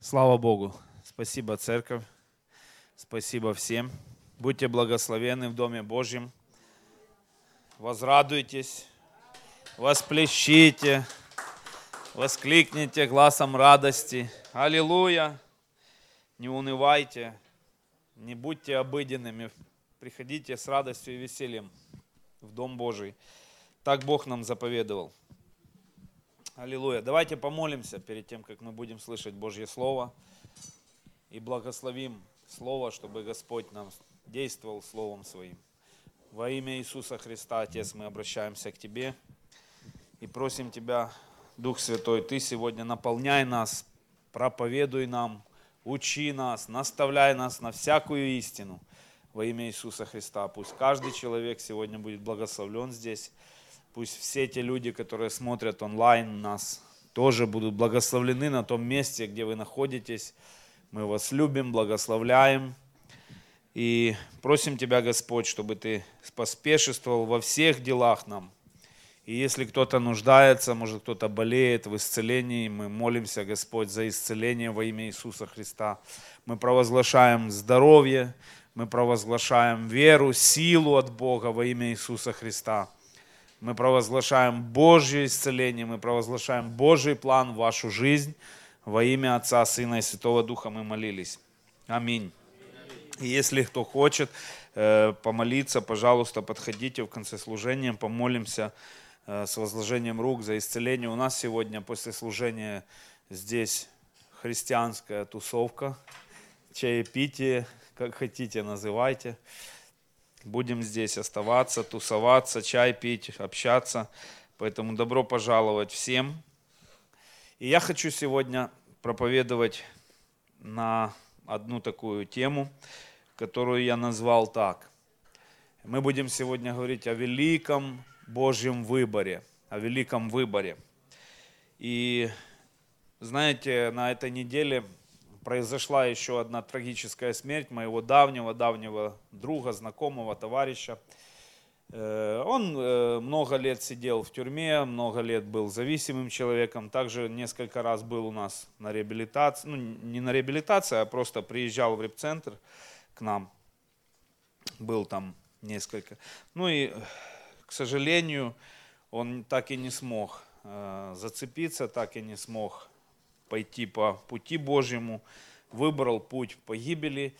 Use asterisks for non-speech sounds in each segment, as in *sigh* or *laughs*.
Слава Богу. Спасибо, церковь. Спасибо всем. Будьте благословенны в Доме Божьем. Возрадуйтесь, восплещите, воскликните глазом радости. Аллилуйя. Не унывайте, не будьте обыденными. Приходите с радостью и весельем в Дом Божий. Так Бог нам заповедовал. Аллилуйя. Давайте помолимся перед тем, как мы будем слышать Божье Слово. И благословим Слово, чтобы Господь нам действовал Словом Своим. Во имя Иисуса Христа, Отец, мы обращаемся к Тебе и просим Тебя, Дух Святой, Ты сегодня наполняй нас, проповедуй нам, учи нас, наставляй нас на всякую истину во имя Иисуса Христа. Пусть каждый человек сегодня будет благословлен здесь Пусть все те люди, которые смотрят онлайн нас, тоже будут благословлены на том месте, где вы находитесь. Мы вас любим, благословляем. И просим Тебя, Господь, чтобы Ты поспешествовал во всех делах нам. И если кто-то нуждается, может кто-то болеет в исцелении, мы молимся, Господь, за исцеление во имя Иисуса Христа. Мы провозглашаем здоровье, мы провозглашаем веру, силу от Бога во имя Иисуса Христа. Мы провозглашаем Божье исцеление, мы провозглашаем Божий план в вашу жизнь. Во имя Отца, Сына и Святого Духа мы молились. Аминь. И если кто хочет э, помолиться, пожалуйста, подходите в конце служения, помолимся э, с возложением рук за исцеление. У нас сегодня после служения здесь христианская тусовка, чаепитие, как хотите называйте будем здесь оставаться, тусоваться, чай пить, общаться. Поэтому добро пожаловать всем. И я хочу сегодня проповедовать на одну такую тему, которую я назвал так. Мы будем сегодня говорить о великом Божьем выборе, о великом выборе. И знаете, на этой неделе произошла еще одна трагическая смерть моего давнего-давнего друга, знакомого, товарища. Э, он э, много лет сидел в тюрьме, много лет был зависимым человеком. Также несколько раз был у нас на реабилитации, ну не на реабилитации, а просто приезжал в репцентр к нам. Был там несколько. Ну и, к сожалению, он так и не смог э, зацепиться, так и не смог пойти по пути Божьему, выбрал путь погибели.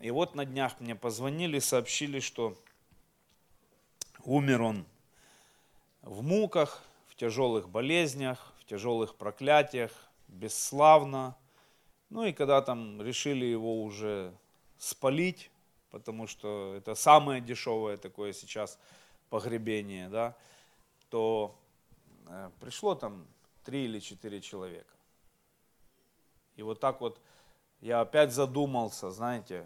И вот на днях мне позвонили, сообщили, что умер он в муках, в тяжелых болезнях, в тяжелых проклятиях, бесславно. Ну и когда там решили его уже спалить, потому что это самое дешевое такое сейчас погребение, да, то э, пришло там три или четыре человека. И вот так вот я опять задумался, знаете,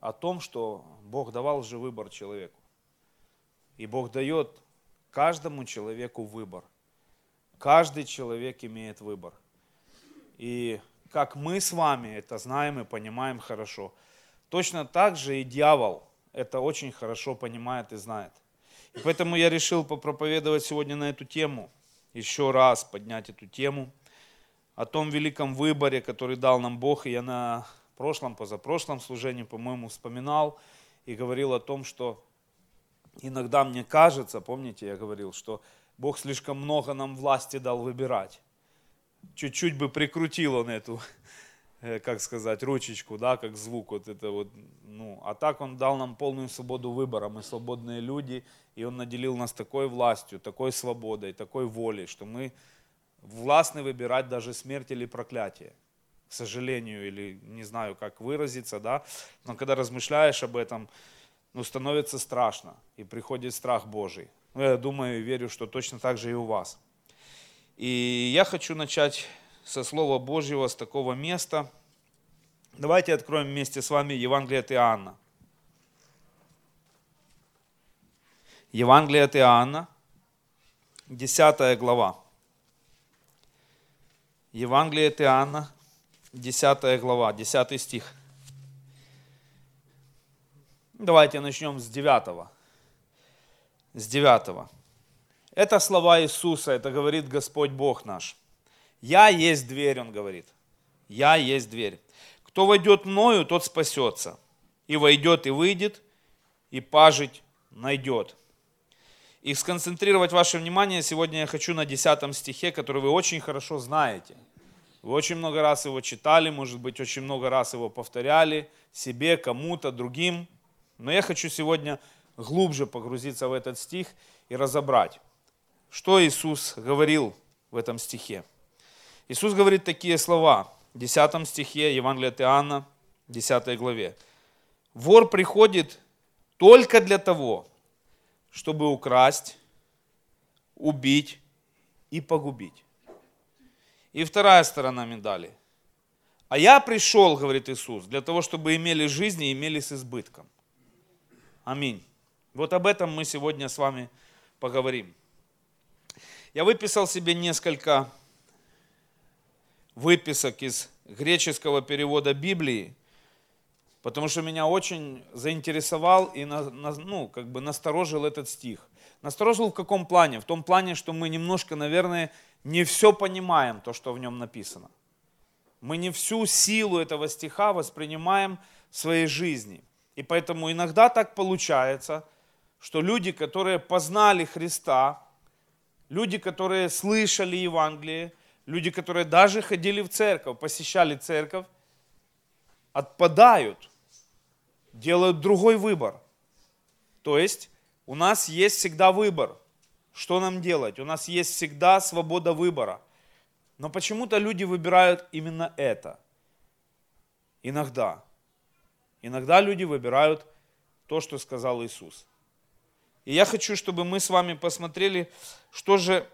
о том, что Бог давал же выбор человеку. И Бог дает каждому человеку выбор. Каждый человек имеет выбор. И как мы с вами это знаем и понимаем хорошо, точно так же и дьявол это очень хорошо понимает и знает. И поэтому я решил попроповедовать сегодня на эту тему, еще раз поднять эту тему – о том великом выборе, который дал нам Бог. И я на прошлом, позапрошлом служении, по-моему, вспоминал и говорил о том, что иногда мне кажется, помните, я говорил, что Бог слишком много нам власти дал выбирать. Чуть-чуть бы прикрутил он эту, э, как сказать, ручечку, да, как звук вот это вот, ну, а так он дал нам полную свободу выбора, мы свободные люди, и он наделил нас такой властью, такой свободой, такой волей, что мы властны выбирать даже смерть или проклятие. К сожалению, или не знаю, как выразиться, да. Но когда размышляешь об этом, ну, становится страшно, и приходит страх Божий. Ну, я думаю и верю, что точно так же и у вас. И я хочу начать со Слова Божьего, с такого места. Давайте откроем вместе с вами Евангелие от Иоанна. Евангелие от Иоанна, 10 глава. Евангелие от Иоанна, 10 глава, 10 стих. Давайте начнем с 9. С 9. Это слова Иисуса, это говорит Господь Бог наш. Я есть дверь, он говорит. Я есть дверь. Кто войдет мною, тот спасется. И войдет, и выйдет, и пажить найдет. И сконцентрировать ваше внимание сегодня я хочу на 10 стихе, который вы очень хорошо знаете. Вы очень много раз его читали, может быть, очень много раз его повторяли себе, кому-то, другим. Но я хочу сегодня глубже погрузиться в этот стих и разобрать, что Иисус говорил в этом стихе. Иисус говорит такие слова в 10 стихе Евангелия от Иоанна, 10 главе. Вор приходит только для того, чтобы украсть, убить и погубить. И вторая сторона медали. А я пришел, говорит Иисус, для того, чтобы имели жизнь и имели с избытком. Аминь. Вот об этом мы сегодня с вами поговорим. Я выписал себе несколько выписок из греческого перевода Библии, потому что меня очень заинтересовал и ну, как бы насторожил этот стих. Насторожил в каком плане? В том плане, что мы немножко, наверное, не все понимаем, то, что в нем написано. Мы не всю силу этого стиха воспринимаем в своей жизни. И поэтому иногда так получается, что люди, которые познали Христа, люди, которые слышали Евангелие, люди, которые даже ходили в церковь, посещали церковь, отпадают делают другой выбор. То есть у нас есть всегда выбор. Что нам делать? У нас есть всегда свобода выбора. Но почему-то люди выбирают именно это. Иногда. Иногда люди выбирают то, что сказал Иисус. И я хочу, чтобы мы с вами посмотрели, что же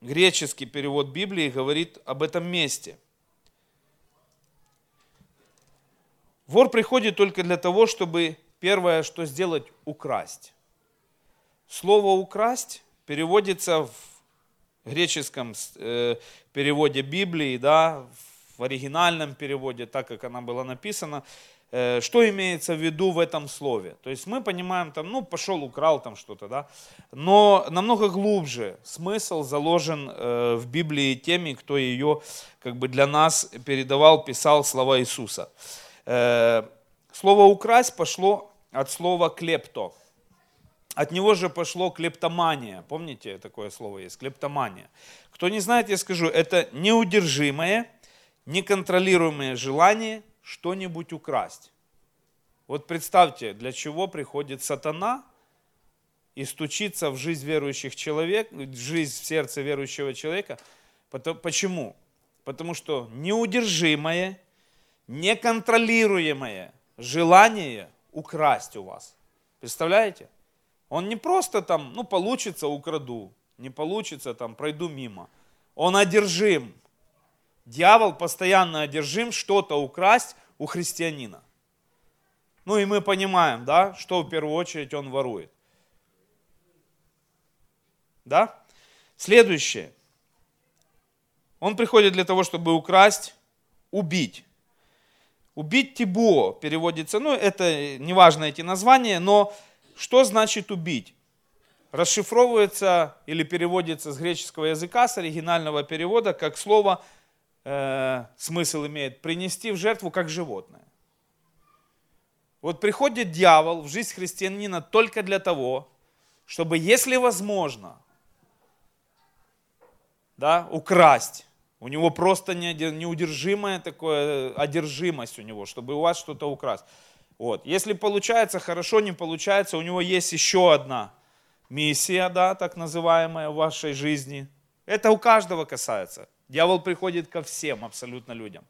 греческий перевод Библии говорит об этом месте – Вор приходит только для того, чтобы первое, что сделать, украсть. Слово «украсть» переводится в греческом э, переводе Библии, да, в оригинальном переводе, так как она была написана, э, что имеется в виду в этом слове. То есть мы понимаем, там, ну, пошел, украл там что-то, да, но намного глубже смысл заложен э, в Библии теми, кто ее как бы для нас передавал, писал слова Иисуса. Э, слово «украсть» пошло от слова «клепто». От него же пошло клептомания. Помните, такое слово есть, клептомания. Кто не знает, я скажу, это неудержимое, неконтролируемое желание что-нибудь украсть. Вот представьте, для чего приходит сатана и стучится в жизнь верующих человек, в жизнь в сердце верующего человека. Почему? Потому что неудержимое, неконтролируемое желание украсть у вас. Представляете? Он не просто там, ну, получится, украду, не получится, там, пройду мимо. Он одержим. Дьявол постоянно одержим что-то украсть у христианина. Ну и мы понимаем, да, что в первую очередь он ворует. Да? Следующее. Он приходит для того, чтобы украсть, убить. Убить Тибо переводится, ну это неважно эти названия, но что значит убить? Расшифровывается или переводится с греческого языка, с оригинального перевода, как слово, э, смысл имеет, принести в жертву как животное. Вот приходит дьявол в жизнь христианина только для того, чтобы, если возможно, да, украсть у него просто неудержимая такая одержимость у него, чтобы у вас что-то украсть. Вот. Если получается, хорошо, не получается, у него есть еще одна миссия, да, так называемая в вашей жизни. Это у каждого касается. Дьявол приходит ко всем абсолютно людям.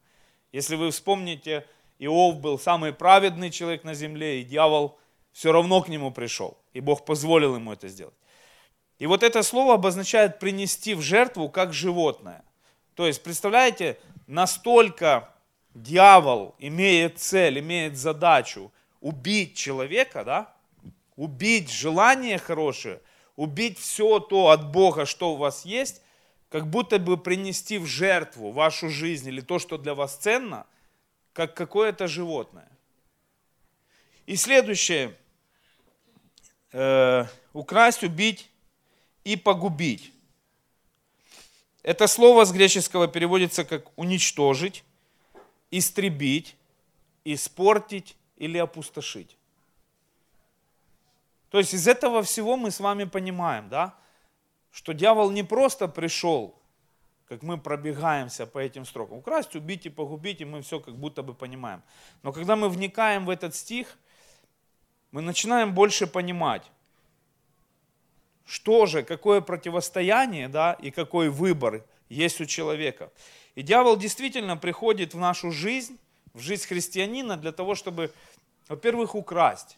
Если вы вспомните, Иов был самый праведный человек на земле, и дьявол все равно к нему пришел. И Бог позволил ему это сделать. И вот это слово обозначает принести в жертву как животное. То есть, представляете, настолько дьявол имеет цель, имеет задачу убить человека, да? убить желание хорошее, убить все то от Бога, что у вас есть, как будто бы принести в жертву вашу жизнь или то, что для вас ценно, как какое-то животное. И следующее. Э, украсть, убить и погубить. Это слово с греческого переводится как уничтожить, истребить, испортить или опустошить. То есть из этого всего мы с вами понимаем, да, что дьявол не просто пришел, как мы пробегаемся по этим строкам, украсть, убить и погубить, и мы все как будто бы понимаем. Но когда мы вникаем в этот стих, мы начинаем больше понимать, что же, какое противостояние, да, и какой выбор есть у человека. И дьявол действительно приходит в нашу жизнь, в жизнь христианина для того, чтобы, во-первых, украсть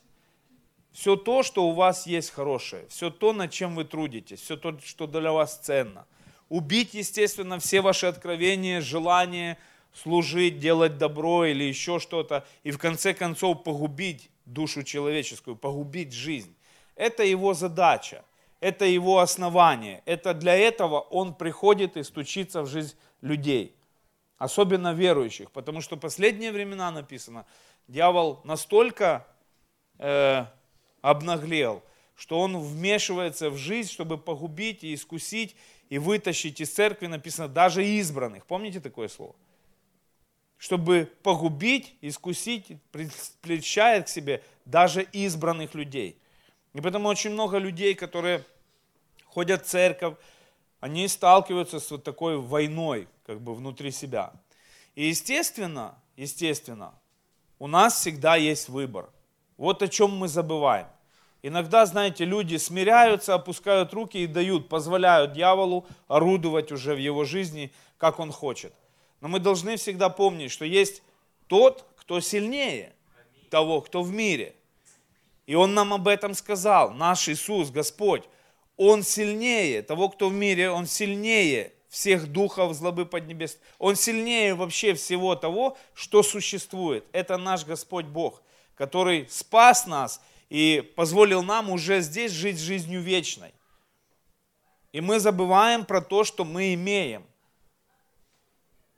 все то, что у вас есть хорошее, все то, над чем вы трудитесь, все то, что для вас ценно. Убить, естественно, все ваши откровения, желания служить, делать добро или еще что-то, и в конце концов погубить душу человеческую, погубить жизнь. Это его задача, это его основание. Это для этого он приходит и стучится в жизнь людей, особенно верующих, потому что последние времена написано, дьявол настолько э, обнаглел, что он вмешивается в жизнь, чтобы погубить и искусить, и вытащить из церкви, написано, даже избранных. Помните такое слово? Чтобы погубить, искусить, привлечает к себе даже избранных людей. И поэтому очень много людей, которые ходят в церковь, они сталкиваются с вот такой войной, как бы внутри себя. И естественно, естественно, у нас всегда есть выбор – вот о чем мы забываем. Иногда, знаете, люди смиряются, опускают руки и дают, позволяют дьяволу орудовать уже в его жизни, как он хочет. Но мы должны всегда помнить, что есть тот, кто сильнее того, кто в мире. И он нам об этом сказал, наш Иисус, Господь. Он сильнее того, кто в мире, он сильнее всех духов злобы поднебес. Он сильнее вообще всего того, что существует. Это наш Господь Бог который спас нас и позволил нам уже здесь жить жизнью вечной. И мы забываем про то, что мы имеем.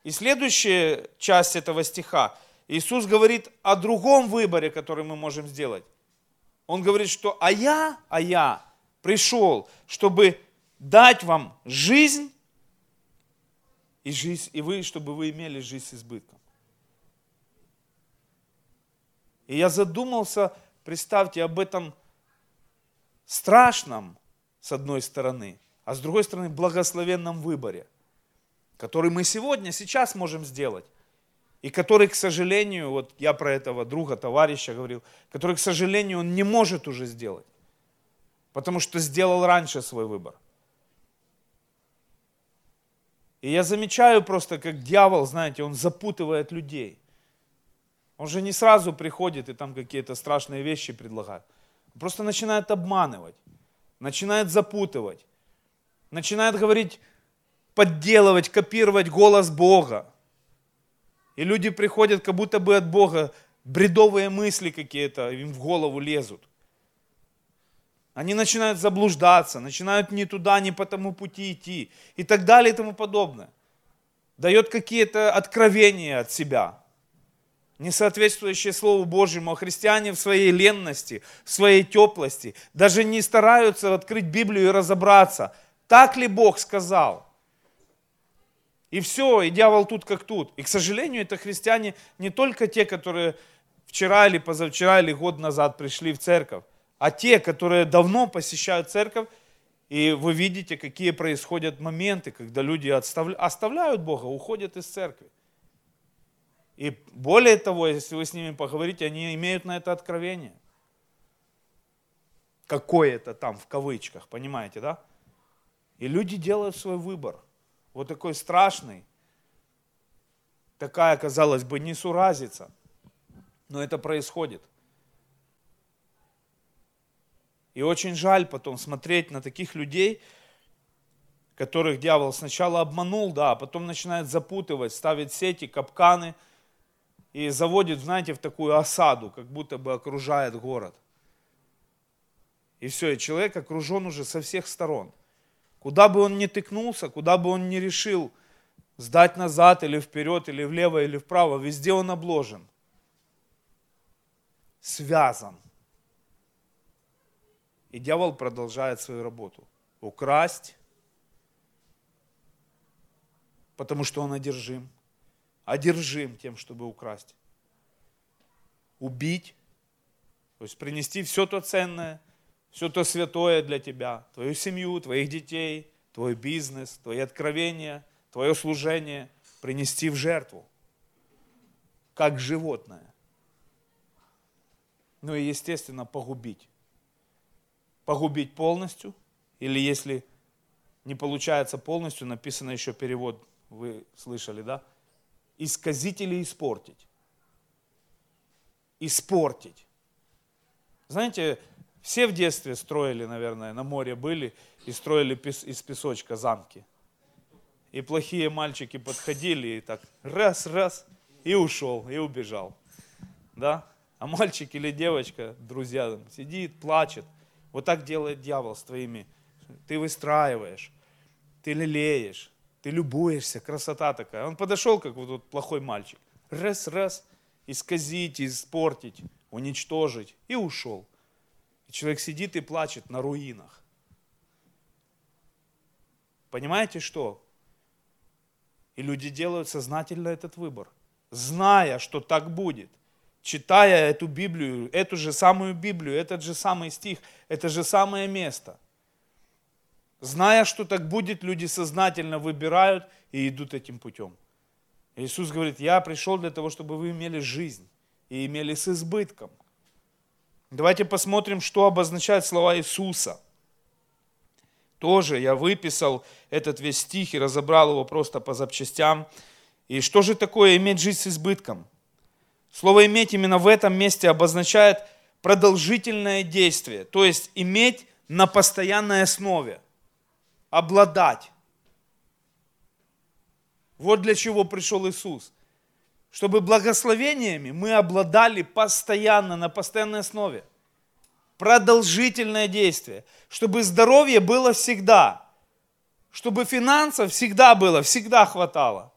И следующая часть этого стиха, Иисус говорит о другом выборе, который мы можем сделать. Он говорит, что «а я, а я пришел, чтобы дать вам жизнь, и, жизнь, и вы, чтобы вы имели жизнь с избытком». И я задумался, представьте, об этом страшном, с одной стороны, а с другой стороны, благословенном выборе, который мы сегодня, сейчас можем сделать. И который, к сожалению, вот я про этого друга, товарища говорил, который, к сожалению, он не может уже сделать. Потому что сделал раньше свой выбор. И я замечаю просто, как дьявол, знаете, он запутывает людей. Он же не сразу приходит и там какие-то страшные вещи предлагает. Он просто начинает обманывать, начинает запутывать, начинает говорить, подделывать, копировать голос Бога. И люди приходят как будто бы от Бога, бредовые мысли какие-то им в голову лезут. Они начинают заблуждаться, начинают не туда, не по тому пути идти и так далее и тому подобное. Дает какие-то откровения от себя – не соответствующие Слову Божьему, а христиане в своей ленности, в своей теплости даже не стараются открыть Библию и разобраться, так ли Бог сказал. И все, и дьявол тут как тут. И, к сожалению, это христиане не только те, которые вчера или позавчера или год назад пришли в церковь, а те, которые давно посещают церковь, и вы видите, какие происходят моменты, когда люди оставляют Бога, уходят из церкви. И более того, если вы с ними поговорите, они имеют на это откровение. Какое-то там, в кавычках, понимаете, да? И люди делают свой выбор. Вот такой страшный. Такая, казалось бы, несуразица. Но это происходит. И очень жаль потом смотреть на таких людей, которых дьявол сначала обманул, да, а потом начинает запутывать, ставить сети, капканы – и заводит, знаете, в такую осаду, как будто бы окружает город. И все, и человек окружен уже со всех сторон. Куда бы он ни тыкнулся, куда бы он ни решил сдать назад или вперед, или влево, или вправо, везде он обложен. Связан. И дьявол продолжает свою работу. Украсть, потому что он одержим. Одержим тем, чтобы украсть. Убить, то есть принести все то ценное, все то святое для тебя, твою семью, твоих детей, твой бизнес, твои откровения, твое служение, принести в жертву, как животное. Ну и, естественно, погубить. Погубить полностью, или если не получается полностью, написано еще перевод, вы слышали, да? Исказить или испортить. Испортить. Знаете, все в детстве строили, наверное, на море были и строили из песочка замки. И плохие мальчики подходили и так раз, раз, и ушел, и убежал. Да? А мальчик или девочка, друзья, сидит, плачет. Вот так делает дьявол с твоими. Ты выстраиваешь, ты лелеешь, ты любуешься, красота такая. Он подошел, как вот тут плохой мальчик. Раз, раз, исказить, испортить, уничтожить. И ушел. Человек сидит и плачет на руинах. Понимаете что? И люди делают сознательно этот выбор, зная, что так будет. Читая эту Библию, эту же самую Библию, этот же самый стих, это же самое место. Зная, что так будет, люди сознательно выбирают и идут этим путем. Иисус говорит, я пришел для того, чтобы вы имели жизнь и имели с избытком. Давайте посмотрим, что обозначают слова Иисуса. Тоже я выписал этот весь стих и разобрал его просто по запчастям. И что же такое иметь жизнь с избытком? Слово «иметь» именно в этом месте обозначает продолжительное действие, то есть иметь на постоянной основе, обладать. Вот для чего пришел Иисус. Чтобы благословениями мы обладали постоянно, на постоянной основе продолжительное действие, чтобы здоровье было всегда, чтобы финансов всегда было, всегда хватало.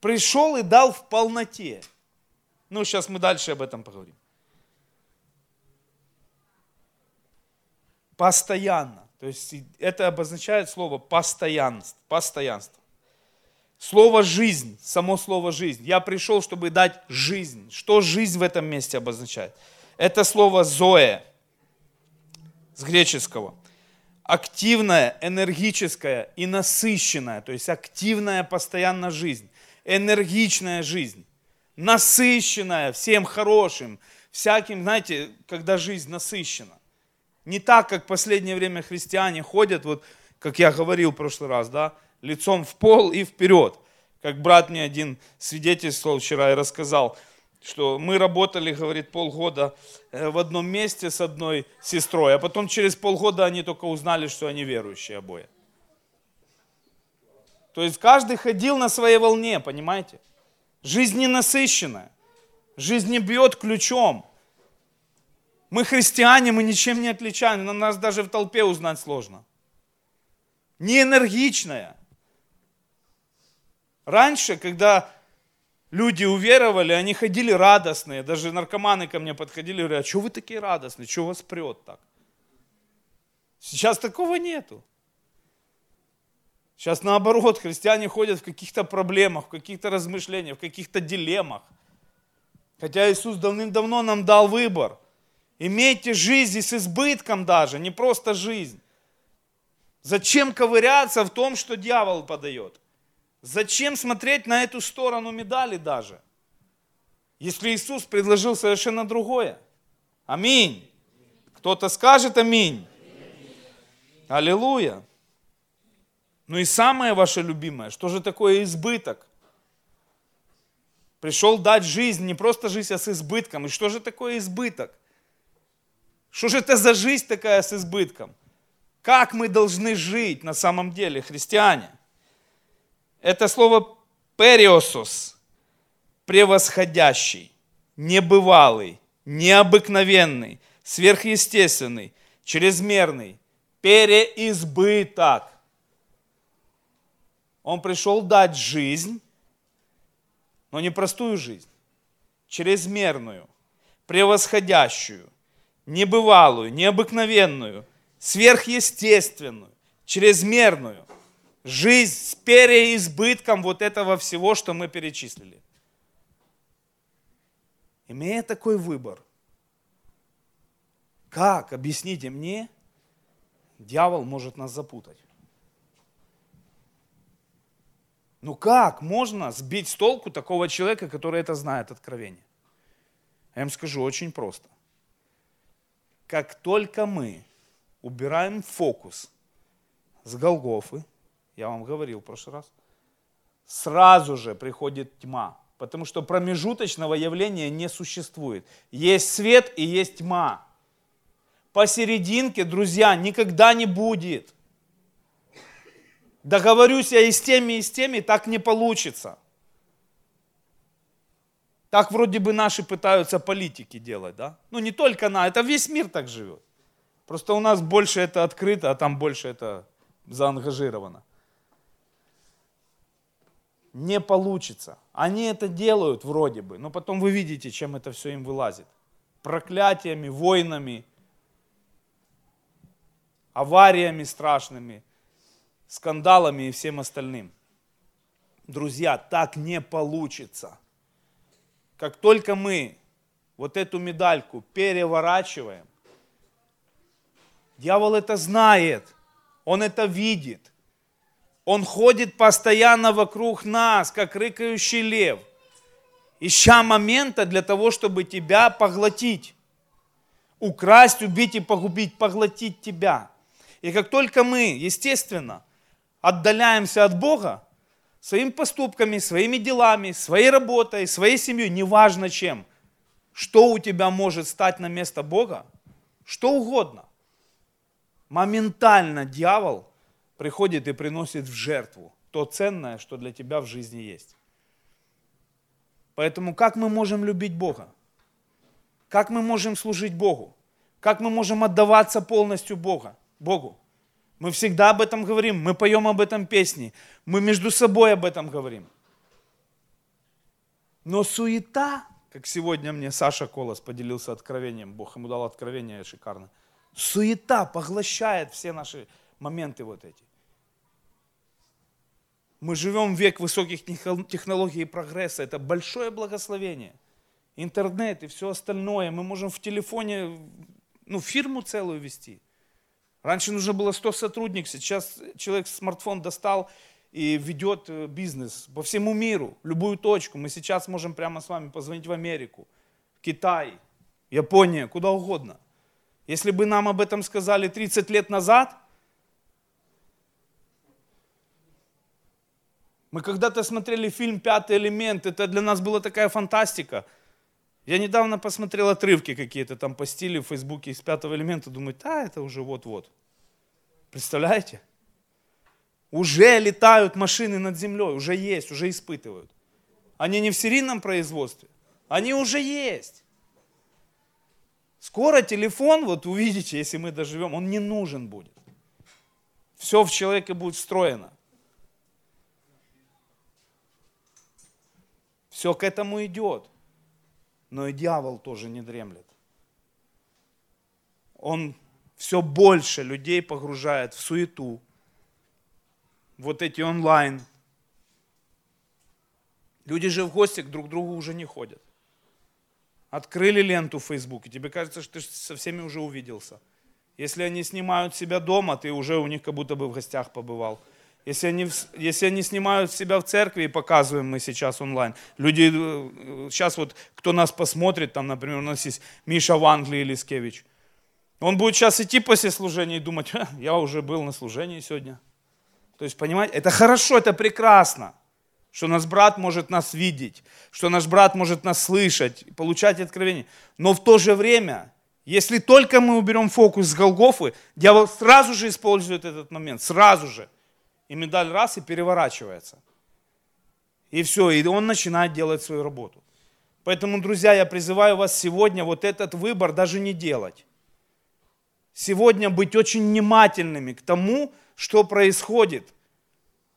Пришел и дал в полноте. Ну, сейчас мы дальше об этом поговорим. Постоянно. То есть это обозначает слово постоянство. постоянство. Слово «жизнь», само слово «жизнь». Я пришел, чтобы дать жизнь. Что жизнь в этом месте обозначает? Это слово «зоэ» с греческого. Активная, энергическая и насыщенная, то есть активная постоянно жизнь, энергичная жизнь, насыщенная всем хорошим, всяким, знаете, когда жизнь насыщена. Не так, как в последнее время христиане ходят, вот, как я говорил в прошлый раз, да, лицом в пол и вперед. Как брат мне один свидетельствовал вчера и рассказал, что мы работали, говорит, полгода э, в одном месте с одной сестрой, а потом через полгода они только узнали, что они верующие обои. То есть каждый ходил на своей волне, понимаете? Жизнь не насыщенная. Жизнь не бьет ключом. Мы христиане, мы ничем не отличаем, но нас даже в толпе узнать сложно. Не энергичная. Раньше, когда люди уверовали, они ходили радостные. Даже наркоманы ко мне подходили и говорят, а что вы такие радостные, что вас прет так? Сейчас такого нету. Сейчас наоборот, христиане ходят в каких-то проблемах, в каких-то размышлениях, в каких-то дилеммах. Хотя Иисус давным-давно нам дал выбор. Имейте жизнь с избытком даже, не просто жизнь. Зачем ковыряться в том, что дьявол подает? Зачем смотреть на эту сторону медали даже? Если Иисус предложил совершенно другое. Аминь. Кто-то скажет аминь. Аллилуйя. Ну и самое ваше любимое, что же такое избыток? Пришел дать жизнь, не просто жизнь, а с избытком. И что же такое избыток? Что же это за жизнь такая с избытком? Как мы должны жить на самом деле, христиане? Это слово периосос, превосходящий, небывалый, необыкновенный, сверхъестественный, чрезмерный, переизбыток. Он пришел дать жизнь, но не простую жизнь, чрезмерную, превосходящую, небывалую, необыкновенную, сверхъестественную, чрезмерную – Жизнь с переизбытком вот этого всего, что мы перечислили. Имея такой выбор, как, объясните мне, дьявол может нас запутать? Ну как можно сбить с толку такого человека, который это знает откровение? Я им скажу очень просто. Как только мы убираем фокус с Голгофы, я вам говорил в прошлый раз, сразу же приходит тьма. Потому что промежуточного явления не существует. Есть свет и есть тьма. Посерединке, друзья, никогда не будет. Договорюсь я и с теми, и с теми, так не получится. Так вроде бы наши пытаются политики делать, да? Ну не только на, это весь мир так живет. Просто у нас больше это открыто, а там больше это заангажировано. Не получится. Они это делают вроде бы, но потом вы видите, чем это все им вылазит. Проклятиями, войнами, авариями страшными – скандалами и всем остальным. Друзья, так не получится. Как только мы вот эту медальку переворачиваем, дьявол это знает, он это видит. Он ходит постоянно вокруг нас, как рыкающий лев, ища момента для того, чтобы тебя поглотить. Украсть, убить и погубить, поглотить тебя. И как только мы, естественно, отдаляемся от Бога своими поступками, своими делами, своей работой, своей семьей, неважно чем, что у тебя может стать на место Бога, что угодно. Моментально дьявол приходит и приносит в жертву то ценное, что для тебя в жизни есть. Поэтому как мы можем любить Бога? Как мы можем служить Богу? Как мы можем отдаваться полностью Бога, Богу? Мы всегда об этом говорим, мы поем об этом песни, мы между собой об этом говорим. Но суета, как сегодня мне Саша Колос поделился откровением, Бог ему дал откровение шикарно. Суета поглощает все наши моменты вот эти. Мы живем в век высоких технологий и прогресса. Это большое благословение. Интернет и все остальное. Мы можем в телефоне ну, фирму целую вести. Раньше нужно было 100 сотрудников, сейчас человек смартфон достал и ведет э, бизнес по всему миру, любую точку. Мы сейчас можем прямо с вами позвонить в Америку, Китай, Япония, куда угодно. Если бы нам об этом сказали 30 лет назад, мы когда-то смотрели фильм «Пятый элемент», это для нас была такая фантастика. Я недавно посмотрел отрывки какие-то там по стилю в Фейсбуке из «Пятого элемента», думаю, да, это уже вот-вот. Представляете? Уже летают машины над землей, уже есть, уже испытывают. Они не в серийном производстве, они уже есть. Скоро телефон, вот увидите, если мы доживем, он не нужен будет. Все в человеке будет встроено. Все к этому идет. Но и дьявол тоже не дремлет. Он все больше людей погружает в суету, вот эти онлайн. Люди же в гости друг другу уже не ходят. Открыли ленту в Фейсбуке, тебе кажется, что ты со всеми уже увиделся. Если они снимают себя дома, ты уже у них как будто бы в гостях побывал. Если они, если они снимают себя в церкви и показываем мы сейчас онлайн, люди, сейчас э, вот кто нас посмотрит, там, например, у нас есть Миша в Англии или Скевич – он будет сейчас идти после служения и думать, я уже был на служении сегодня. То есть, понимаете, это хорошо, это прекрасно, что наш брат может нас видеть, что наш брат может нас слышать, получать откровение. Но в то же время, если только мы уберем фокус с Голгофы, дьявол сразу же использует этот момент, сразу же. И медаль раз и переворачивается. И все, и он начинает делать свою работу. Поэтому, друзья, я призываю вас сегодня вот этот выбор даже не делать сегодня быть очень внимательными к тому, что происходит.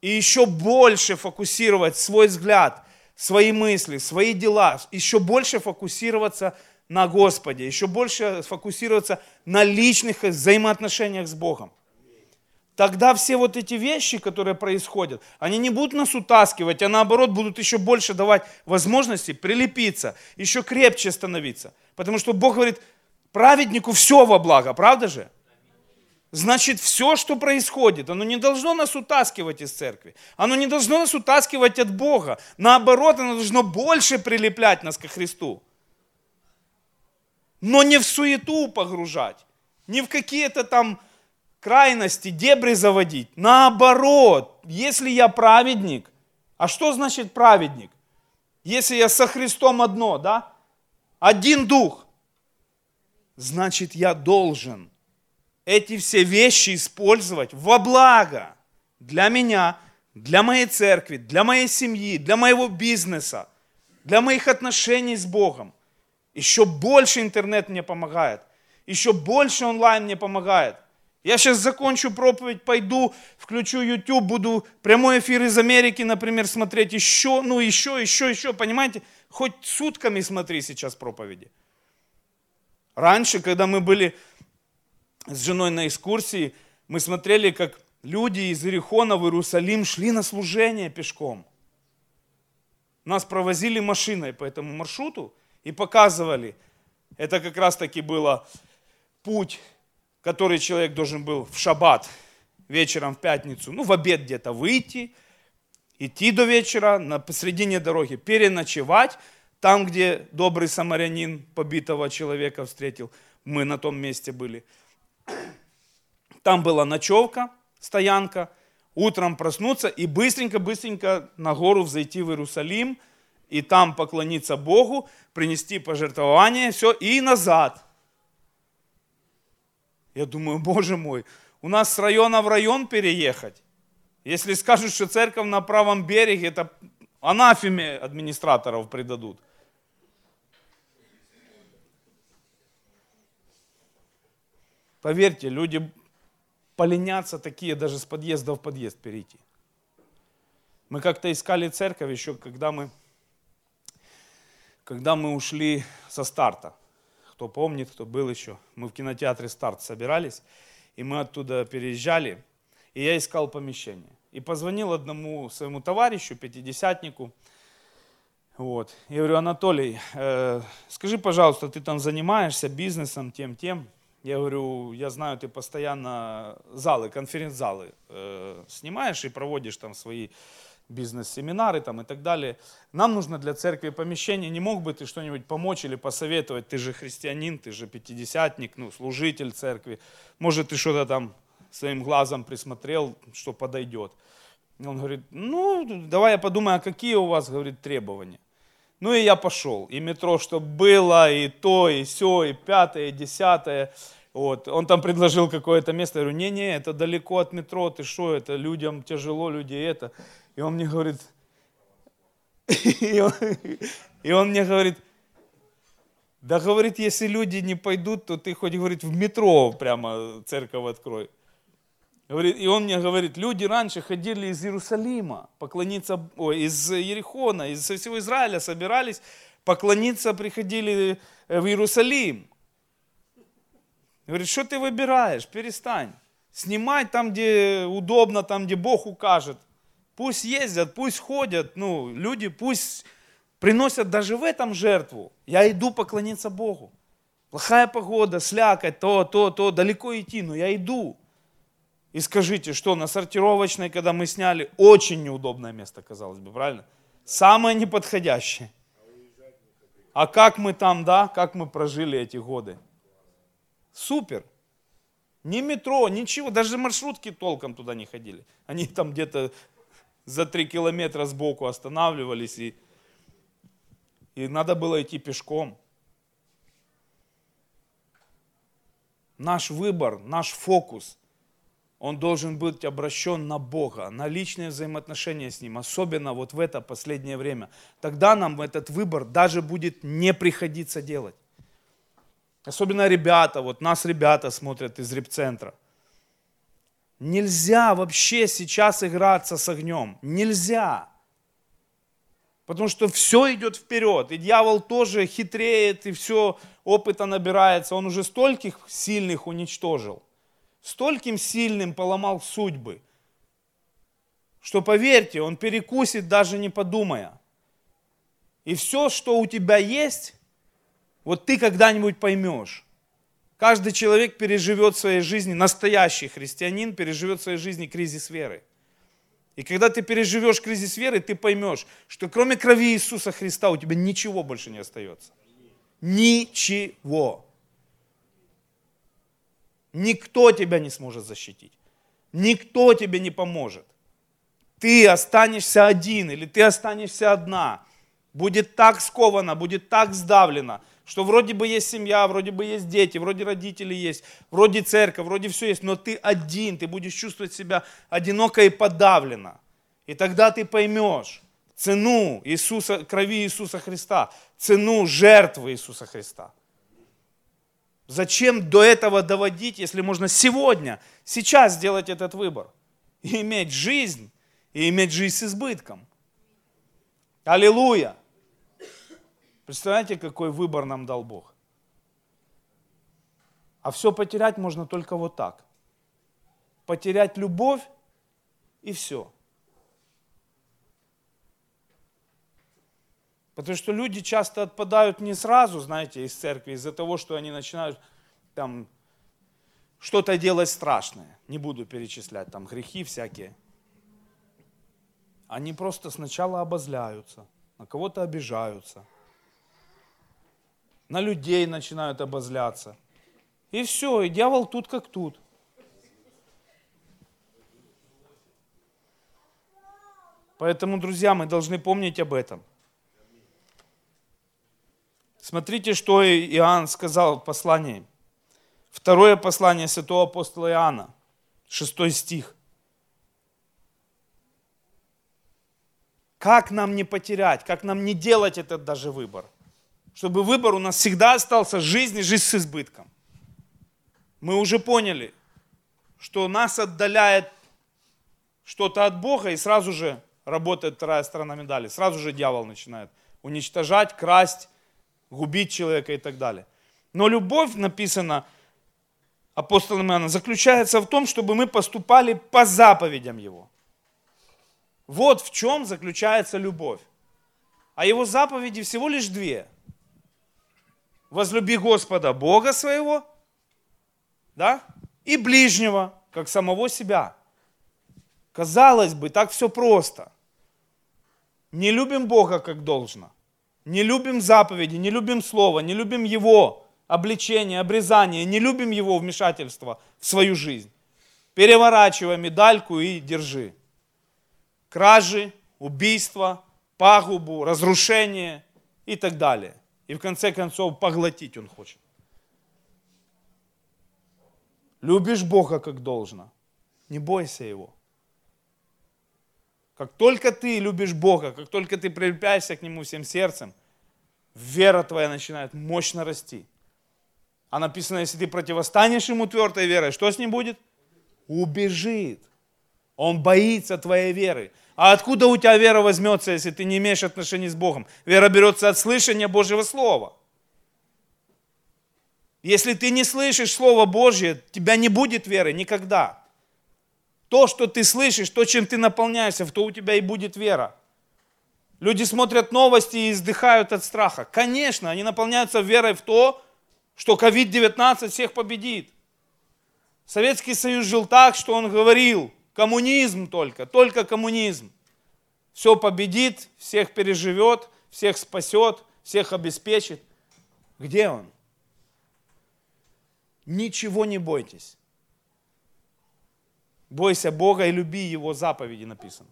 И еще больше фокусировать свой взгляд, свои мысли, свои дела, еще больше фокусироваться на Господе, еще больше фокусироваться на личных взаимоотношениях с Богом. Тогда все вот эти вещи, которые происходят, они не будут нас утаскивать, а наоборот будут еще больше давать возможности прилепиться, еще крепче становиться. Потому что Бог говорит, праведнику все во благо, правда же? Значит, все, что происходит, оно не должно нас утаскивать из церкви. Оно не должно нас утаскивать от Бога. Наоборот, оно должно больше прилеплять нас ко Христу. Но не в суету погружать, не в какие-то там крайности, дебри заводить. Наоборот, если я праведник, а что значит праведник? Если я со Христом одно, да? Один дух. Значит, я должен эти все вещи использовать во благо для меня, для моей церкви, для моей семьи, для моего бизнеса, для моих отношений с Богом. Еще больше интернет мне помогает, еще больше онлайн мне помогает. Я сейчас закончу проповедь, пойду, включу YouTube, буду прямой эфир из Америки, например, смотреть еще, ну еще, еще, еще, понимаете? Хоть сутками смотри сейчас проповеди. Раньше, когда мы были с женой на экскурсии, мы смотрели, как люди из Иерихона в Иерусалим шли на служение пешком. Нас провозили машиной по этому маршруту и показывали. Это как раз таки было путь, который человек должен был в шаббат вечером в пятницу, ну в обед где-то выйти, идти до вечера, на посредине дороги переночевать, там, где добрый самарянин побитого человека встретил, мы на том месте были – там была ночевка, стоянка, утром проснуться и быстренько-быстренько на гору взойти в Иерусалим, и там поклониться Богу, принести пожертвование, все, и назад. Я думаю, *laughs* боже мой, у нас с района в район переехать. Если скажут, что церковь на правом береге, это анафеме администраторов предадут. Поверьте, люди поленятся такие даже с подъезда в подъезд перейти. Мы как-то искали церковь еще, когда мы, когда мы ушли со старта. Кто помнит, кто был еще. Мы в кинотеатре «Старт» собирались, и мы оттуда переезжали, и я искал помещение. И позвонил одному своему товарищу, пятидесятнику, вот. Я говорю, Анатолий, э, скажи, пожалуйста, ты там занимаешься бизнесом, тем, тем. Я говорю, я знаю, ты постоянно залы, конференц-залы э, снимаешь и проводишь там свои бизнес-семинары там и так далее. Нам нужно для церкви помещение. Не мог бы ты что-нибудь помочь или посоветовать? Ты же христианин, ты же пятидесятник, ну, служитель церкви. Может, ты что-то там своим глазом присмотрел, что подойдет. Он говорит, ну, давай я подумаю, а какие у вас, говорит, требования? Ну и я пошел. И метро, что было, и то, и все, и пятое, и десятое. Вот. Он там предложил какое-то место. Я говорю, не-не, это далеко от метро, ты что, это людям тяжело, люди это. И он мне говорит, *laughs* и он, и он мне говорит, да, говорит, если люди не пойдут, то ты хоть, говорит, в метро прямо церковь открой. Говорит, и он мне говорит, люди раньше ходили из Иерусалима поклониться, ой, из Ерехона, из всего Израиля собирались поклониться, приходили э, в Иерусалим. Говорит, что ты выбираешь? Перестань. Снимать там, где удобно, там, где Бог укажет. Пусть ездят, пусть ходят, ну, люди пусть приносят даже в этом жертву. Я иду поклониться Богу. Плохая погода, слякоть, то, то, то, далеко идти, но я иду. И скажите, что на сортировочной, когда мы сняли, очень неудобное место, казалось бы, правильно? Самое неподходящее. А как мы там, да, как мы прожили эти годы? Супер. Ни метро, ничего, даже маршрутки толком туда не ходили. Они там где-то за три километра сбоку останавливались, и, и надо было идти пешком. Наш выбор, наш фокус он должен быть обращен на Бога, на личные взаимоотношения с Ним, особенно вот в это последнее время. Тогда нам этот выбор даже будет не приходиться делать. Особенно ребята, вот нас ребята смотрят из репцентра. Нельзя вообще сейчас играться с огнем. Нельзя. Потому что все идет вперед. И дьявол тоже хитреет, и все опыта набирается. Он уже стольких сильных уничтожил стольким сильным поломал судьбы, что, поверьте, он перекусит, даже не подумая. И все, что у тебя есть, вот ты когда-нибудь поймешь. Каждый человек переживет в своей жизни, настоящий христианин переживет в своей жизни кризис веры. И когда ты переживешь кризис веры, ты поймешь, что кроме крови Иисуса Христа у тебя ничего больше не остается. Ничего. Никто тебя не сможет защитить. Никто тебе не поможет. Ты останешься один или ты останешься одна. Будет так сковано, будет так сдавлено, что вроде бы есть семья, вроде бы есть дети, вроде родители есть, вроде церковь, вроде все есть, но ты один, ты будешь чувствовать себя одиноко и подавленно. И тогда ты поймешь цену Иисуса, крови Иисуса Христа, цену жертвы Иисуса Христа. Зачем до этого доводить, если можно сегодня, сейчас сделать этот выбор? И иметь жизнь, и иметь жизнь с избытком. Аллилуйя! Представляете, какой выбор нам дал Бог? А все потерять можно только вот так. Потерять любовь и все. Потому что люди часто отпадают не сразу, знаете, из церкви, из-за того, что они начинают там что-то делать страшное. Не буду перечислять там грехи всякие. Они просто сначала обозляются, на кого-то обижаются – на людей начинают обозляться. И все, и дьявол тут как тут. Поэтому, друзья, мы должны помнить об этом. Смотрите, что Иоанн сказал в послании. Второе послание святого апостола Иоанна, шестой стих. Как нам не потерять, как нам не делать этот даже выбор – чтобы выбор у нас всегда остался жизнь и жизнь с избытком. Мы уже поняли, что нас отдаляет что-то от Бога, и сразу же работает вторая сторона медали. Сразу же дьявол начинает уничтожать, красть, губить человека и так далее. Но любовь, написано апостолом Иоанна, заключается в том, чтобы мы поступали по заповедям Его. Вот в чем заключается любовь. А Его заповеди всего лишь две – возлюби Господа Бога своего, да, и ближнего, как самого себя. Казалось бы, так все просто. Не любим Бога как должно. Не любим заповеди, не любим Слово, не любим Его обличение, обрезание, не любим Его вмешательство в свою жизнь. Переворачивай медальку и держи. Кражи, убийства, пагубу, разрушение и так далее. И в конце концов поглотить он хочет. Любишь Бога как должно. Не бойся Его. Как только ты любишь Бога, как только ты прилепляешься к Нему всем сердцем, вера твоя начинает мощно расти. А написано, если ты противостанешь Ему твердой верой, что с ним будет? Убежит. Он боится твоей веры. А откуда у тебя вера возьмется, если ты не имеешь отношений с Богом? Вера берется от слышания Божьего Слова. Если ты не слышишь Слово Божье, тебя не будет веры никогда. То, что ты слышишь, то, чем ты наполняешься, в то у тебя и будет вера. Люди смотрят новости и издыхают от страха. Конечно, они наполняются верой в то, что COVID-19 всех победит. Советский Союз жил так, что он говорил – Коммунизм только, только коммунизм. Все победит, всех переживет, всех спасет, всех обеспечит. Где он? Ничего не бойтесь. Бойся Бога и люби Его заповеди, написано.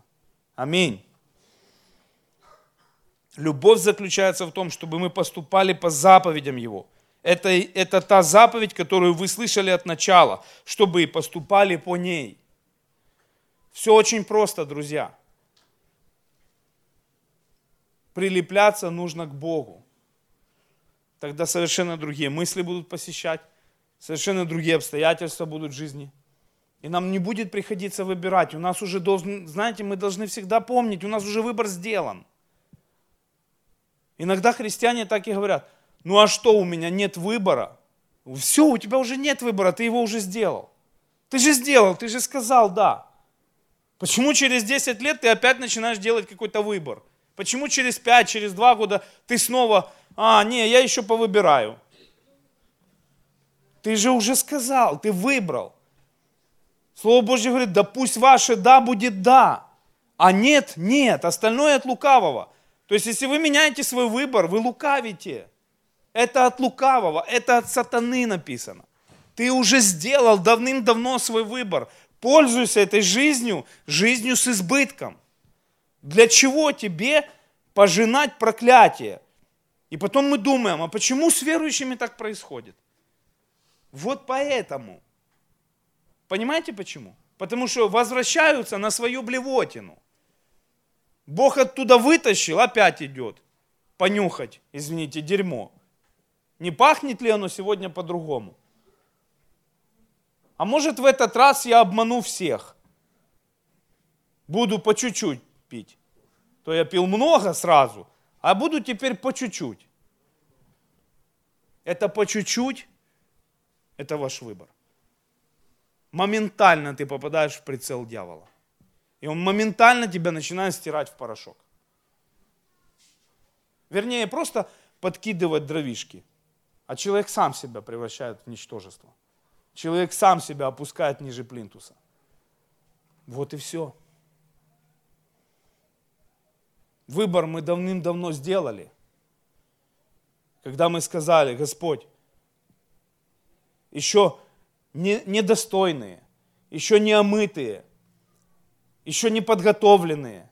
Аминь. Любовь заключается в том, чтобы мы поступали по заповедям Его. Это, это та заповедь, которую вы слышали от начала, чтобы и поступали по ней. Все очень просто, друзья. Прилепляться нужно к Богу. Тогда совершенно другие мысли будут посещать, совершенно другие обстоятельства будут в жизни. И нам не будет приходиться выбирать. У нас уже должен, знаете, мы должны всегда помнить, у нас уже выбор сделан. Иногда христиане так и говорят, ну а что, у меня нет выбора? Все, у тебя уже нет выбора, ты его уже сделал. Ты же сделал, ты же сказал да. Почему через 10 лет ты опять начинаешь делать какой-то выбор? Почему через 5, через 2 года ты снова, а, не, я еще повыбираю. Ты же уже сказал, ты выбрал. Слово Божье говорит, да пусть ваше да будет да, а нет, нет, остальное от лукавого. То есть, если вы меняете свой выбор, вы лукавите. Это от лукавого, это от сатаны написано. Ты уже сделал давным-давно свой выбор. Пользуйся этой жизнью, жизнью с избытком. Для чего тебе пожинать проклятие? И потом мы думаем, а почему с верующими так происходит? Вот поэтому. Понимаете почему? Потому что возвращаются на свою блевотину. Бог оттуда вытащил, опять идет понюхать, извините, дерьмо. Не пахнет ли оно сегодня по-другому? А может в этот раз я обману всех? Буду по чуть-чуть пить. То я пил много сразу, а буду теперь по чуть-чуть. Это по чуть-чуть, это ваш выбор. Моментально ты попадаешь в прицел дьявола. И он моментально тебя начинает стирать в порошок. Вернее, просто подкидывать дровишки. А человек сам себя превращает в ничтожество. Человек сам себя опускает ниже плинтуса. Вот и все. Выбор мы давным-давно сделали. Когда мы сказали, Господь, еще не, недостойные, еще не омытые, еще не подготовленные.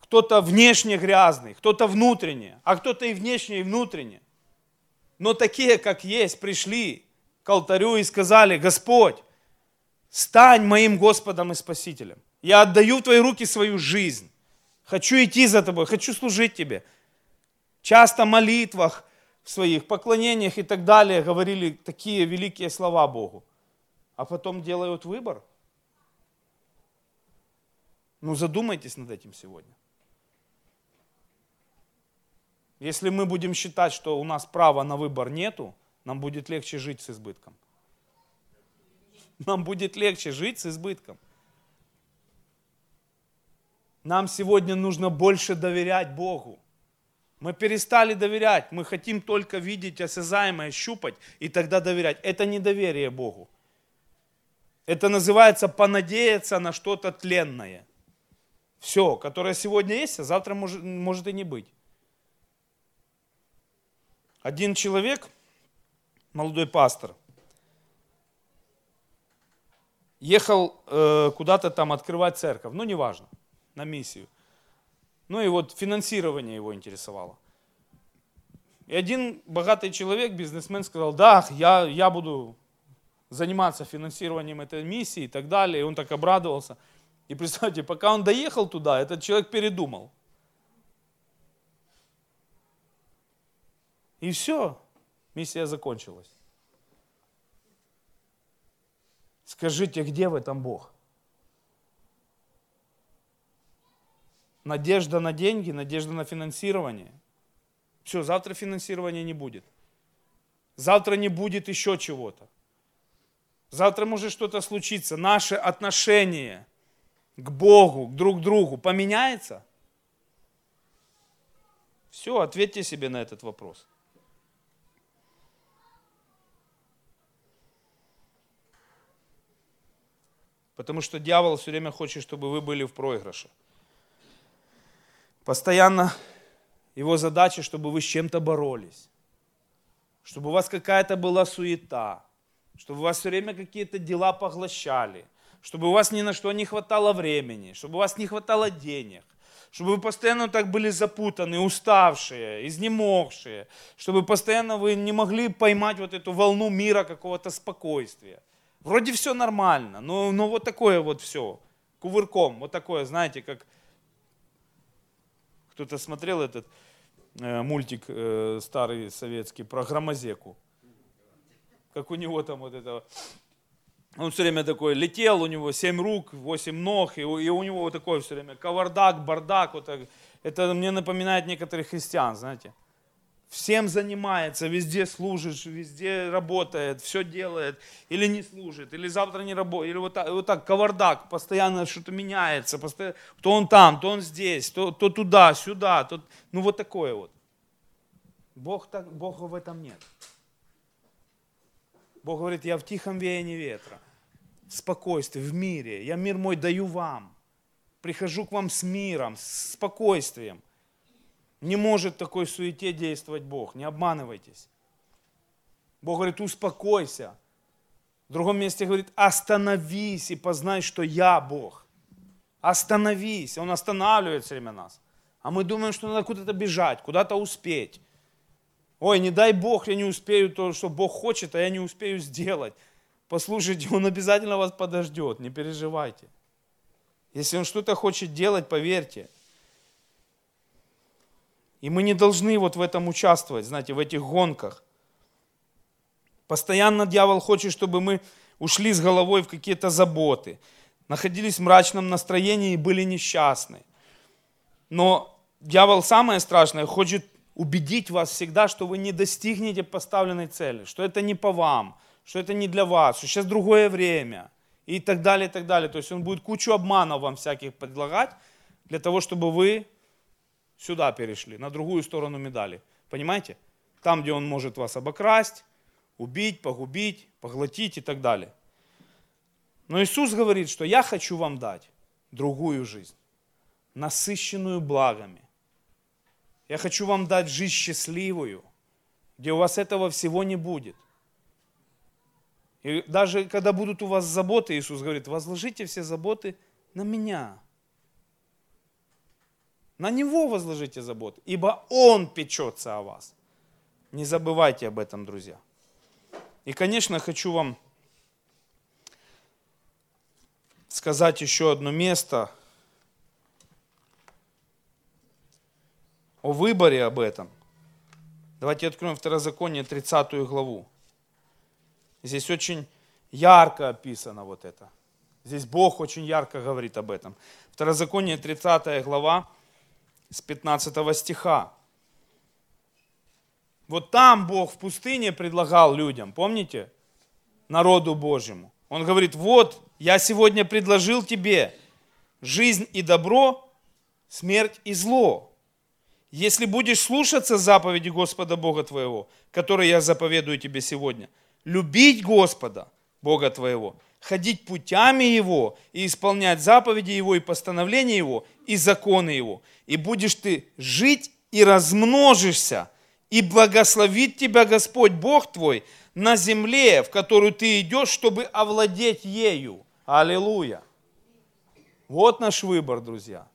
Кто-то внешне грязный, кто-то внутренне, а кто-то и внешне, и внутренне. Но такие, как есть, пришли к алтарю и сказали, Господь, стань моим Господом и Спасителем. Я отдаю в Твои руки свою жизнь. Хочу идти за Тобой, хочу служить Тебе. Часто в молитвах, в своих поклонениях и так далее говорили такие великие слова Богу. А потом делают выбор. Ну задумайтесь над этим сегодня. Если мы будем считать, что у нас права на выбор нету, нам будет легче жить с избытком. Нам будет легче жить с избытком. Нам сегодня нужно больше доверять Богу. Мы перестали доверять, мы хотим только видеть осязаемое, щупать и тогда доверять. Это не доверие Богу. Это называется понадеяться на что-то тленное. Все, которое сегодня есть, а завтра может, может и не быть. Один человек – молодой пастор, ехал э, куда-то там открывать церковь, ну неважно, на миссию. Ну и вот финансирование его интересовало. И один богатый человек, бизнесмен, сказал, да, я, я буду заниматься финансированием этой миссии и так далее. И он так обрадовался. И представьте, пока он доехал туда, этот человек передумал. И все. Миссия закончилась. Скажите, где в этом Бог? Надежда на деньги, надежда на финансирование. Все, завтра финансирования не будет. Завтра не будет еще чего-то. Завтра может что-то случиться. Наше отношение к Богу, к друг другу поменяется? Все, ответьте себе на этот вопрос. Потому что дьявол все время хочет, чтобы вы были в проигрыше. Постоянно его задача, чтобы вы с чем-то боролись. Чтобы у вас какая-то была суета. Чтобы у вас все время какие-то дела поглощали. Чтобы у вас ни на что не хватало времени. Чтобы у вас не хватало денег чтобы вы постоянно так были запутаны, уставшие, изнемогшие, чтобы постоянно вы не могли поймать вот эту волну мира какого-то спокойствия. Вроде все нормально, но, но вот такое вот все, кувырком, вот такое, знаете, как кто-то смотрел этот э, мультик э, старый советский про громозеку. Как у него там вот это... Он все время такой летел, у него семь рук, восемь ног, и и у него вот такой все время кавардак, бардак. Вот так. Это мне напоминает некоторых христиан, знаете. Всем занимается, везде служит, везде работает, все делает, или не служит, или завтра не работает, или вот так, вот так кавардак, постоянно что-то меняется, постоянно, то он там, то он здесь, то, то туда, сюда, то, ну вот такое вот. Бог так, Бога в этом нет. Бог говорит, я в тихом веянии ветра, в спокойствии, в мире, я мир мой даю вам, прихожу к вам с миром, с спокойствием. Не может такой суете действовать Бог, не обманывайтесь. Бог говорит, успокойся. В другом месте говорит, остановись и познай, что я Бог. Остановись. Он останавливает все время нас. А мы думаем, что надо куда-то бежать, куда-то успеть. Ой, не дай Бог, я не успею то, что Бог хочет, а я не успею сделать. Послушайте, Он обязательно вас подождет, не переживайте. Если Он что-то хочет делать, поверьте – и мы не должны вот в этом участвовать, знаете, в этих гонках. Постоянно дьявол хочет, чтобы мы ушли с головой в какие-то заботы, находились в мрачном настроении и были несчастны. Но дьявол самое страшное хочет убедить вас всегда, что вы не достигнете поставленной цели, что это не по вам, что это не для вас, что сейчас другое время и так далее, и так далее. То есть он будет кучу обманов вам всяких предлагать для того, чтобы вы сюда перешли, на другую сторону медали. Понимаете? Там, где он может вас обокрасть, убить, погубить, поглотить и так далее. Но Иисус говорит, что я хочу вам дать другую жизнь, насыщенную благами. Я хочу вам дать жизнь счастливую, где у вас этого всего не будет. И даже когда будут у вас заботы, Иисус говорит, возложите все заботы на меня – на Него возложите заботы, ибо Он печется о вас. Не забывайте об этом, друзья. И, конечно, хочу вам сказать еще одно место о выборе об этом. Давайте откроем Второзаконие, 30 главу. Здесь очень ярко описано вот это. Здесь Бог очень ярко говорит об этом. Второзаконие, 30 глава, с 15 стиха. Вот там Бог в пустыне предлагал людям, помните? Народу Божьему. Он говорит, вот я сегодня предложил тебе жизнь и добро, смерть и зло. Если будешь слушаться заповеди Господа Бога твоего, которые я заповедую тебе сегодня, любить Господа Бога твоего – ходить путями Его и исполнять заповеди Его и постановления Его и законы Его. И будешь ты жить и размножишься, и благословит тебя Господь Бог твой на земле, в которую ты идешь, чтобы овладеть ею. Аллилуйя. Вот наш выбор, друзья.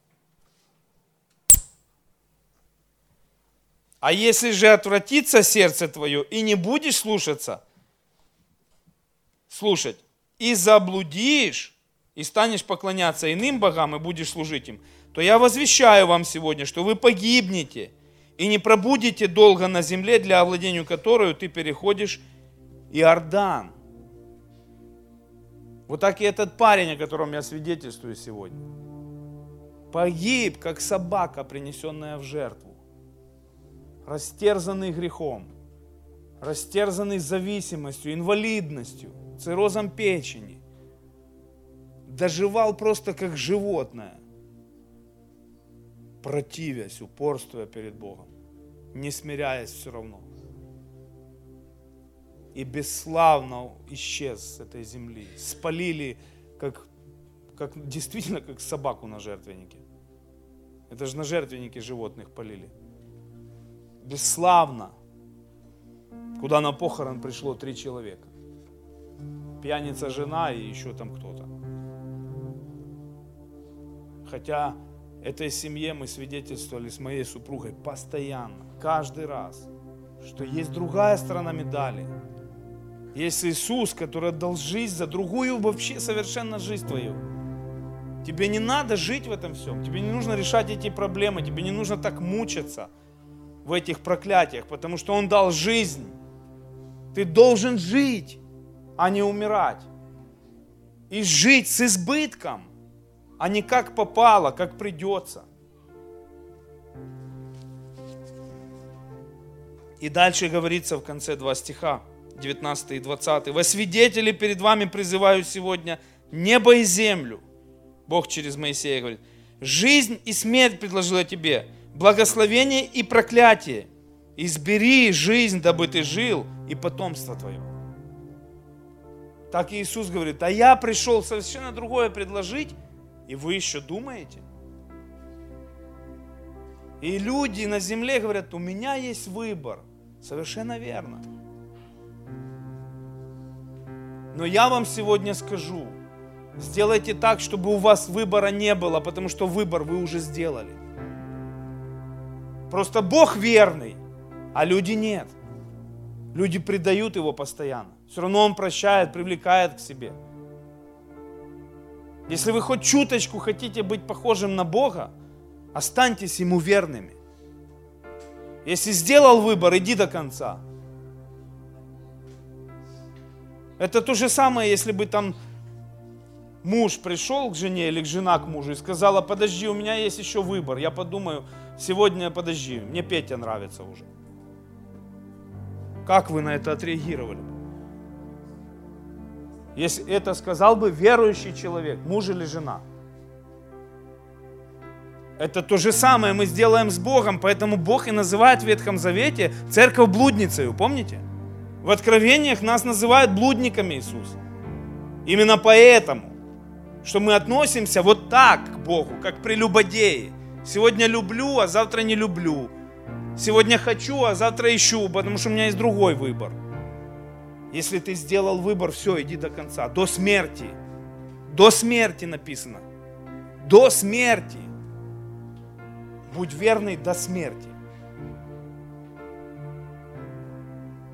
А если же отвратится сердце твое и не будешь слушаться, слушать, и заблудишь, и станешь поклоняться иным богам и будешь служить им, то я возвещаю вам сегодня, что вы погибнете и не пробудете долго на земле, для овладения которую ты переходишь Иордан. Вот так и этот парень, о котором я свидетельствую сегодня. Погиб, как собака, принесенная в жертву. Растерзанный грехом, растерзанный зависимостью, инвалидностью – циррозом печени. Доживал просто как животное, противясь, упорствуя перед Богом, не смиряясь все равно. И бесславно исчез с этой земли. Спалили, как, как, действительно, как собаку на жертвеннике. Это же на жертвеннике животных полили. Бесславно. Куда на похорон пришло три человека пьяница жена и еще там кто-то. Хотя этой семье мы свидетельствовали с моей супругой постоянно, каждый раз, что есть другая сторона медали. Есть Иисус, который отдал жизнь за другую вообще совершенно жизнь твою. Тебе не надо жить в этом всем, тебе не нужно решать эти проблемы, тебе не нужно так мучиться в этих проклятиях, потому что Он дал жизнь. Ты должен жить а не умирать. И жить с избытком, а не как попало, как придется. И дальше говорится в конце два стиха, 19 и 20. «Во свидетели перед вами призываю сегодня небо и землю». Бог через Моисея говорит. «Жизнь и смерть предложила тебе, благословение и проклятие. Избери жизнь, дабы ты жил, и потомство твое». Так Иисус говорит, а я пришел совершенно другое предложить, и вы еще думаете? И люди на земле говорят, у меня есть выбор. Совершенно верно. Но я вам сегодня скажу, сделайте так, чтобы у вас выбора не было, потому что выбор вы уже сделали. Просто Бог верный, а люди нет. Люди предают Его постоянно. Все равно Он прощает, привлекает к себе. Если вы хоть чуточку хотите быть похожим на Бога, останьтесь Ему верными. Если сделал выбор, иди до конца. Это то же самое, если бы там муж пришел к жене или к жена к мужу и сказала, подожди, у меня есть еще выбор, я подумаю, сегодня подожди, мне Петя нравится уже. Как вы на это отреагировали? Если это сказал бы верующий человек, муж или жена. Это то же самое мы сделаем с Богом, поэтому Бог и называет в Ветхом Завете церковь блудницей, помните? В Откровениях нас называют блудниками Иисус. Именно поэтому, что мы относимся вот так к Богу, как прелюбодеи. Сегодня люблю, а завтра не люблю. Сегодня хочу, а завтра ищу, потому что у меня есть другой выбор. Если ты сделал выбор, все, иди до конца, до смерти. До смерти написано. До смерти. Будь верный до смерти.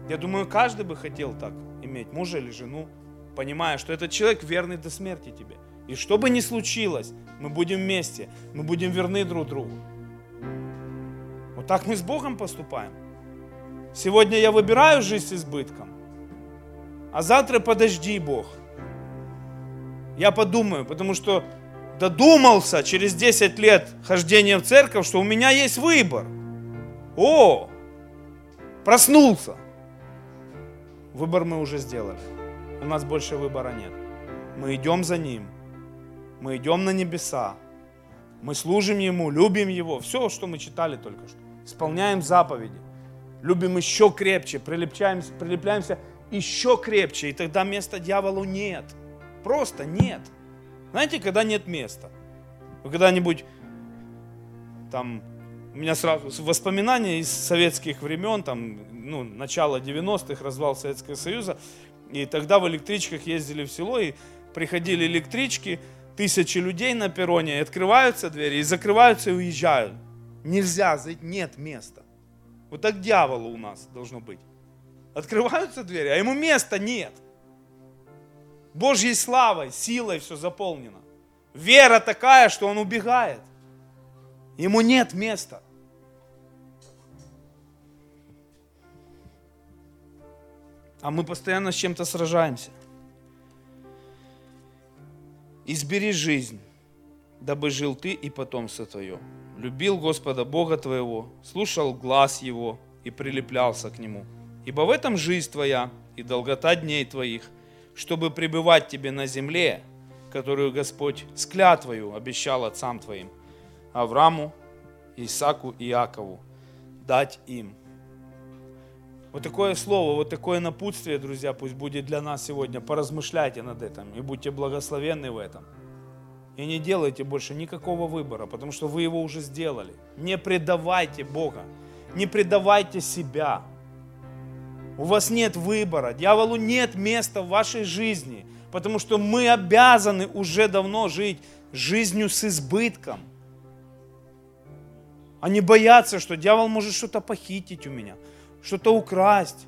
Я думаю, каждый бы хотел так иметь мужа или жену, понимая, что этот человек верный до смерти тебе. И что бы ни случилось, мы будем вместе, мы будем верны друг другу. Вот так мы с Богом поступаем. Сегодня я выбираю жизнь с избытком, а завтра подожди, Бог. Я подумаю, потому что додумался через 10 лет хождения в церковь, что у меня есть выбор. О, проснулся. Выбор мы уже сделали. У нас больше выбора нет. Мы идем за Ним. Мы идем на небеса. Мы служим Ему, любим Его. Все, что мы читали только что. Исполняем заповеди. Любим еще крепче, прилепляемся, прилепляемся еще крепче. И тогда места дьяволу нет. Просто нет. Знаете, когда нет места? Вы когда-нибудь там у меня сразу воспоминания из советских времен, там, ну, начало 90-х, развал Советского Союза, и тогда в электричках ездили в село, и приходили электрички, тысячи людей на перроне, и открываются двери, и закрываются, и уезжают. Нельзя, нет места. Вот так дьяволу у нас должно быть. Открываются двери, а ему места нет. Божьей славой, силой все заполнено. Вера такая, что он убегает. Ему нет места. А мы постоянно с чем-то сражаемся. Избери жизнь, дабы жил ты и потомство твое. Любил Господа Бога твоего, слушал глаз Его и прилеплялся к Нему. Ибо в этом жизнь твоя и долгота дней твоих, чтобы пребывать тебе на земле, которую Господь с клятвою обещал отцам твоим – Аврааму, Исаку и Иакову, дать им. Вот такое слово, вот такое напутствие, друзья, пусть будет для нас сегодня. Поразмышляйте над этим и будьте благословенны в этом. И не делайте больше никакого выбора, потому что вы его уже сделали. Не предавайте Бога, не предавайте себя. У вас нет выбора, дьяволу нет места в вашей жизни, потому что мы обязаны уже давно жить жизнью с избытком. Они боятся, что дьявол может что-то похитить у меня, что-то украсть,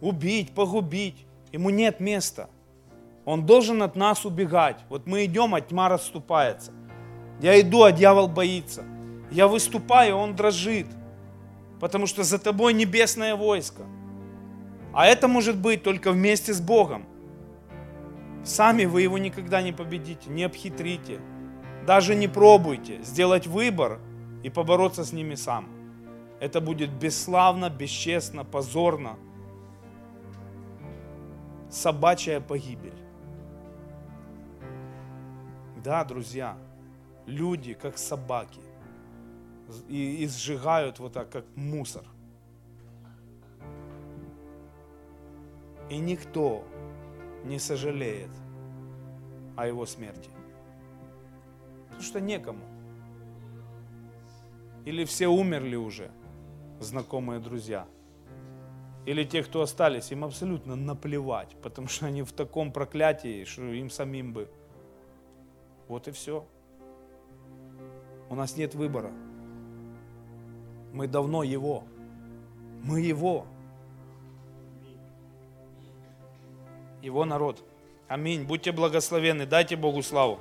убить, погубить. Ему нет места. Он должен от нас убегать. Вот мы идем, а тьма расступается. Я иду, а дьявол боится. Я выступаю, он дрожит. Потому что за тобой небесное войско. А это может быть только вместе с Богом. Сами вы его никогда не победите, не обхитрите. Даже не пробуйте сделать выбор и побороться с ними сам. Это будет бесславно, бесчестно, позорно. Собачья погибель. Да, друзья, люди как собаки и, и сжигают вот так, как мусор. И никто не сожалеет о его смерти. Потому что некому. Или все умерли уже, знакомые друзья. Или те, кто остались, им абсолютно наплевать, потому что они в таком проклятии, что им самим бы. Вот и все. У нас нет выбора. Мы давно Его. Мы Его. Его народ. Аминь. Будьте благословенны. Дайте Богу славу.